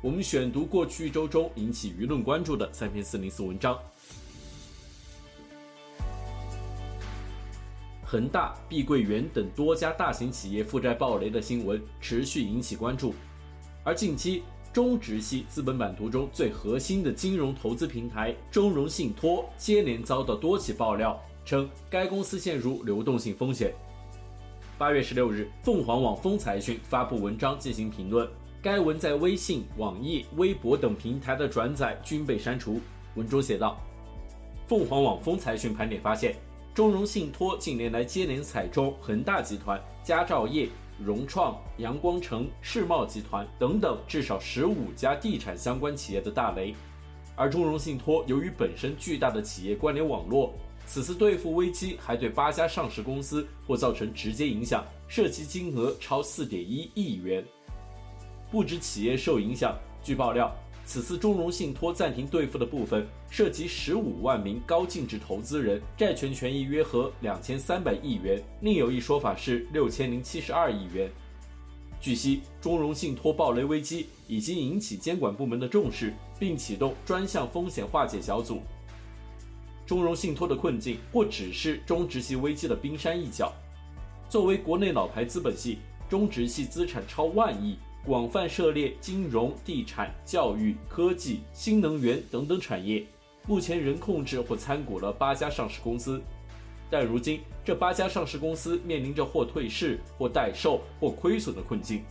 我们选读过去一周中引起舆论关注的三篇四零四文章。恒大、碧桂园等多家大型企业负债暴雷的新闻持续引起关注，而近期中植系资本版图中最核心的金融投资平台中融信托接连遭到多起爆料，称该公司陷入流动性风险。八月十六日，凤凰网风财讯发布文章进行评论。该文在微信、网易、微博等平台的转载均被删除。文中写道：“凤凰网风财讯盘点发现，中融信托近年来接连踩中恒大集团、佳兆业、融创、阳光城、世茂集团等等至少十五家地产相关企业的大雷。而中融信托由于本身巨大的企业关联网络，此次兑付危机还对八家上市公司或造成直接影响，涉及金额超四点一亿元。”不止企业受影响，据爆料，此次中融信托暂停兑付的部分涉及十五万名高净值投资人，债权权益约合两千三百亿元，另有一说法是六千零七十二亿元。据悉，中融信托暴雷危机已经引起监管部门的重视，并启动专项风险化解小组。中融信托的困境或只是中植系危机的冰山一角。作为国内老牌资本系，中植系资产超万亿。广泛涉猎金融、地产、教育、科技、新能源等等产业，目前仍控制或参股了八家上市公司，但如今这八家上市公司面临着或退市、或待售、或亏损的困境。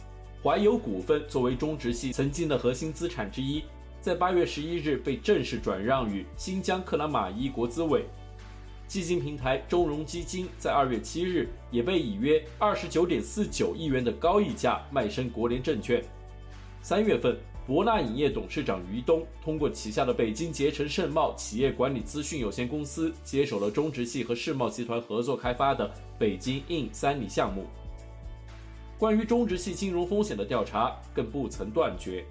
怀油股份作为中植系曾经的核心资产之一，在八月十一日被正式转让予新疆克拉玛依国资委。基金平台中融基金在二月七日也被以约二十九点四九亿元的高溢价卖身国联证券。三月份，博纳影业董事长于东通过旗下的北京捷成盛茂企业管理资讯有限公司接手了中植系和世茂集团合作开发的北京 IN 三里项目。关于中植系金融风险的调查更不曾断绝。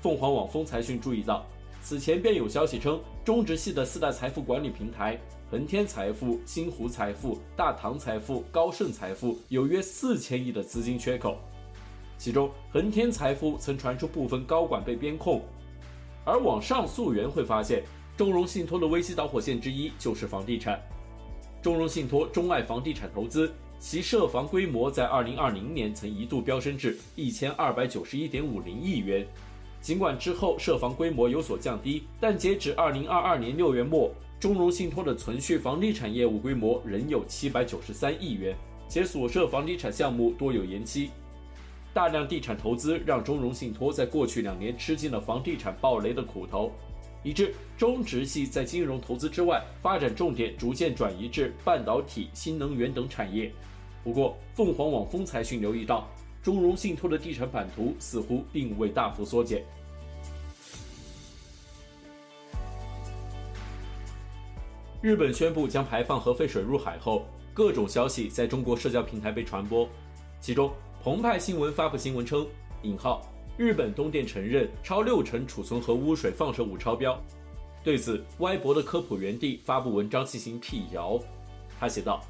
凤凰网风财讯注意到，此前便有消息称，中植系的四大财富管理平台。恒天财富、星湖财富、大唐财富、高盛财富有约四千亿的资金缺口，其中恒天财富曾传出部分高管被边控，而网上溯源会发现，中融信托的危机导火线之一就是房地产。中融信托钟爱房地产投资，其涉房规模在二零二零年曾一度飙升至一千二百九十一点五零亿元，尽管之后涉房规模有所降低，但截止二零二二年六月末。中融信托的存续房地产业务规模仍有七百九十三亿元，且所涉房地产项目多有延期。大量地产投资让中融信托在过去两年吃尽了房地产暴雷的苦头，以致中植系在金融投资之外，发展重点逐渐转移至半导体、新能源等产业。不过，凤凰网风财讯留意到，中融信托的地产版图似乎并未大幅缩减。日本宣布将排放核废水入海后，各种消息在中国社交平台被传播。其中，澎湃新闻发布新闻称：“引号日本东电承认超六成储存核污水放射物超标。”对此，歪博的科普园地发布文章进行辟谣。他写道：“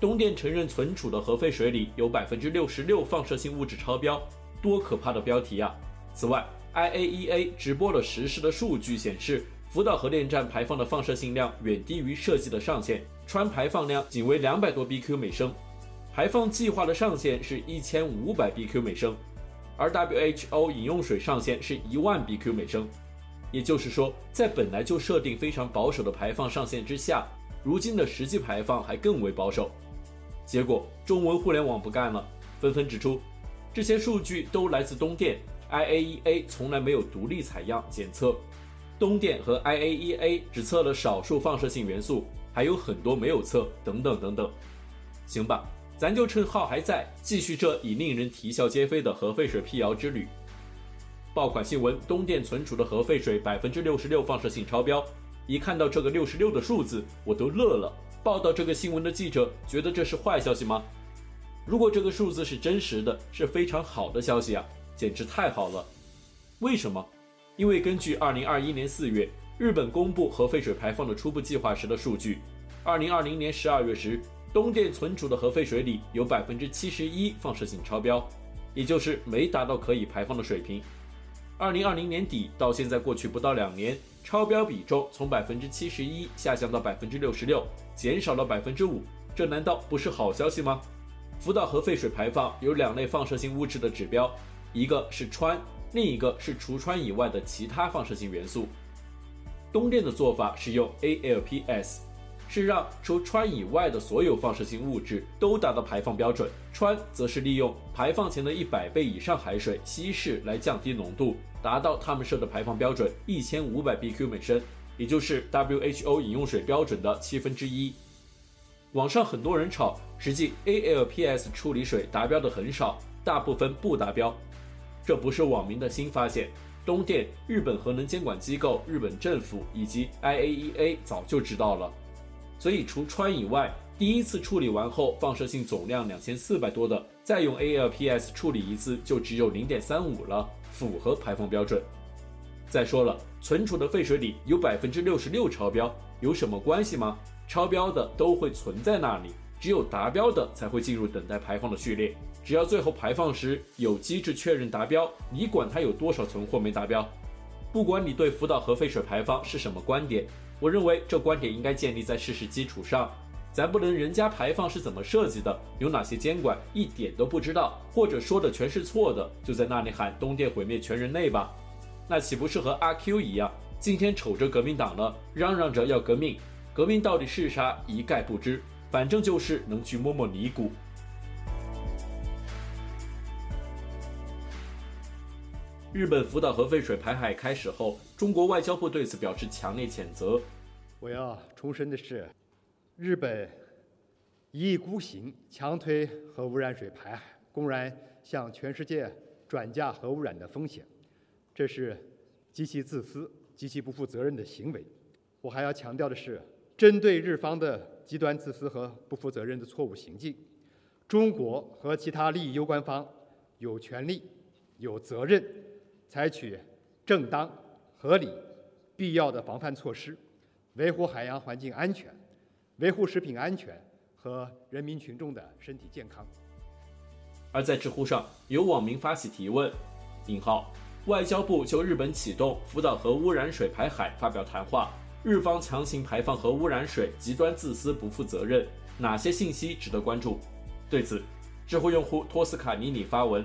东电承认存储的核废水里有百分之六十六放射性物质超标，多可怕的标题啊！”此外，IAEA 直播了实时的数据显示。福岛核电站排放的放射性量远低于设计的上限，氚排放量仅为两百多 BQ 每升，排放计划的上限是一千五百 BQ 每升，而 WHO 饮用水上限是一万 BQ 每升。也就是说，在本来就设定非常保守的排放上限之下，如今的实际排放还更为保守。结果，中文互联网不干了，纷纷指出，这些数据都来自东电，IAEA 从来没有独立采样检测。东电和 IAEA 只测了少数放射性元素，还有很多没有测，等等等等。行吧，咱就趁号还在，继续这已令人啼笑皆非的核废水辟谣之旅。爆款新闻：东电存储的核废水百分之六十六放射性超标。一看到这个六十六的数字，我都乐了。报道这个新闻的记者觉得这是坏消息吗？如果这个数字是真实的，是非常好的消息啊，简直太好了。为什么？因为根据二零二一年四月日本公布核废水排放的初步计划时的数据，二零二零年十二月时，东电存储的核废水里有百分之七十一放射性超标，也就是没达到可以排放的水平。二零二零年底到现在过去不到两年，超标比重从百分之七十一下降到百分之六十六，减少了百分之五，这难道不是好消息吗？福岛核废水排放有两类放射性物质的指标，一个是氚。另一个是除氚以外的其他放射性元素。东电的做法是用 ALPS，是让除氚以外的所有放射性物质都达到排放标准。氚则是利用排放前的一百倍以上海水稀释来降低浓度，达到他们设的排放标准一千五百 BQ 每升，也就是 WHO 饮用水标准的七分之一。网上很多人吵，实际 ALPS 处理水达标的很少，大部分不达标。这不是网民的新发现，东电、日本核能监管机构、日本政府以及 IAEA 早就知道了。所以除氚以外，第一次处理完后放射性总量两千四百多的，再用 ALPS 处理一次就只有零点三五了，符合排放标准。再说了，存储的废水里有百分之六十六超标，有什么关系吗？超标的都会存在那里，只有达标的才会进入等待排放的序列。只要最后排放时有机制确认达标，你管它有多少存货没达标？不管你对福岛核废水排放是什么观点，我认为这观点应该建立在事实基础上。咱不能人家排放是怎么设计的，有哪些监管一点都不知道，或者说的全是错的，就在那里喊东电毁灭全人类吧？那岂不是和阿 Q 一样，今天瞅着革命党了，嚷嚷着要革命，革命到底是啥一概不知，反正就是能去摸摸尼姑。日本福岛核废水排海开始后，中国外交部对此表示强烈谴责。我要重申的是，日本一意孤行，强推核污染水排海，公然向全世界转嫁核污染的风险，这是极其自私、极其不负责任的行为。我还要强调的是，针对日方的极端自私和不负责任的错误行径，中国和其他利益攸关方有权利、有责任。采取正当、合理、必要的防范措施，维护海洋环境安全，维护食品安全和人民群众的身体健康。而在知乎上，有网民发起提问：“引号，外交部就日本启动福岛核污染水排海发表谈话，日方强行排放核污染水，极端自私、不负责任，哪些信息值得关注？”对此，知乎用户托斯卡尼尼发文，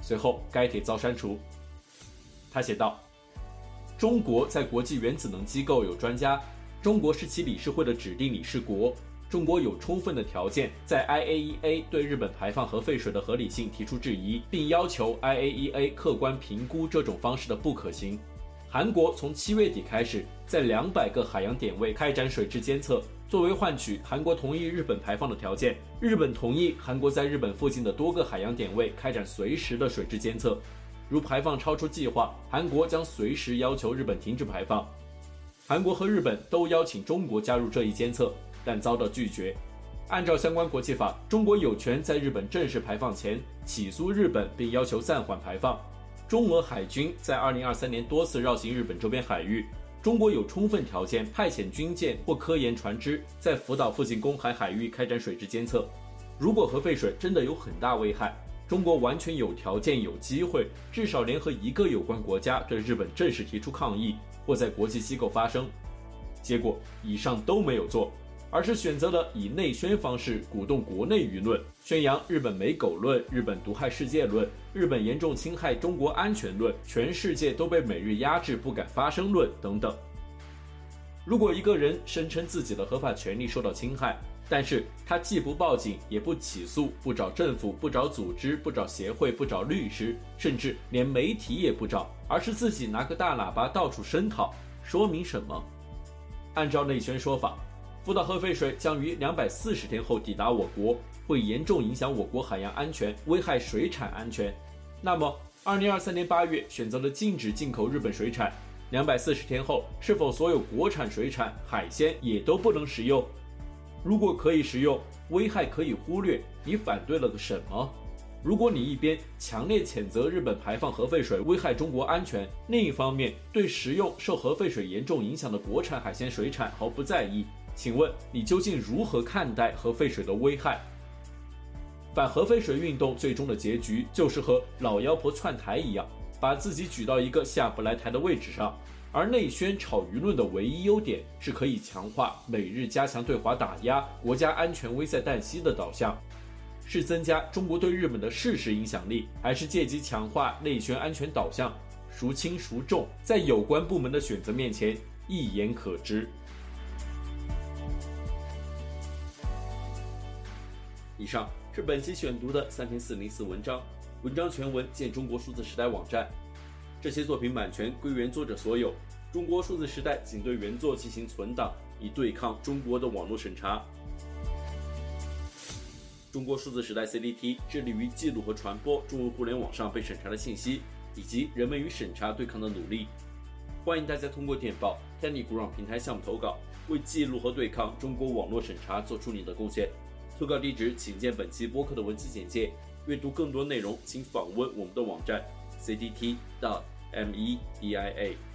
随后该帖遭删除。他写道：“中国在国际原子能机构有专家，中国是其理事会的指定理事国，中国有充分的条件在 IAEA 对日本排放核废水的合理性提出质疑，并要求 IAEA 客观评估这种方式的不可行。韩国从七月底开始在两百个海洋点位开展水质监测，作为换取韩国同意日本排放的条件，日本同意韩国在日本附近的多个海洋点位开展随时的水质监测。”如排放超出计划，韩国将随时要求日本停止排放。韩国和日本都邀请中国加入这一监测，但遭到拒绝。按照相关国际法，中国有权在日本正式排放前起诉日本，并要求暂缓排放。中俄海军在2023年多次绕行日本周边海域，中国有充分条件派遣军舰或科研船只在福岛附近公海海域开展水质监测。如果核废水真的有很大危害，中国完全有条件、有机会，至少联合一个有关国家对日本正式提出抗议，或在国际机构发声。结果以上都没有做，而是选择了以内宣方式鼓动国内舆论，宣扬日本没狗论、日本毒害世界论、日本严重侵害中国安全论、全世界都被美日压制不敢发声论等等。如果一个人声称自己的合法权利受到侵害，但是他既不报警，也不起诉，不找政府，不找组织，不找协会，不找律师，甚至连媒体也不找，而是自己拿个大喇叭到处声讨，说明什么？按照内宣说法，福岛核废水将于两百四十天后抵达我国，会严重影响我国海洋安全，危害水产安全。那么，二零二三年八月选择了禁止进口日本水产，两百四十天后，是否所有国产水产海鲜也都不能食用？如果可以食用，危害可以忽略，你反对了个什么？如果你一边强烈谴责日本排放核废水危害中国安全，另一方面对食用受核废水严重影响的国产海鲜水产毫不在意，请问你究竟如何看待核废水的危害？反核废水运动最终的结局就是和老妖婆窜台一样，把自己举到一个下不来台的位置上。而内宣炒舆论的唯一优点是可以强化美日加强对华打压、国家安全危在旦夕的导向。是增加中国对日本的事实影响力，还是借机强化内宣安全导向？孰轻孰重，在有关部门的选择面前一言可知。以上是本期选读的三篇四零四文章，文章全文见中国数字时代网站。这些作品版权归原作者所有，中国数字时代仅对原作进行存档，以对抗中国的网络审查。中国数字时代 CDT 致力于记录和传播中文互联网上被审查的信息，以及人们与审查对抗的努力。欢迎大家通过电报 t e n n y g r o u n d 平台项目投稿，为记录和对抗中国网络审查做出你的贡献。投稿地址请见本期播客的文字简介。阅读更多内容，请访问我们的网站 c d t. dot M E B I A.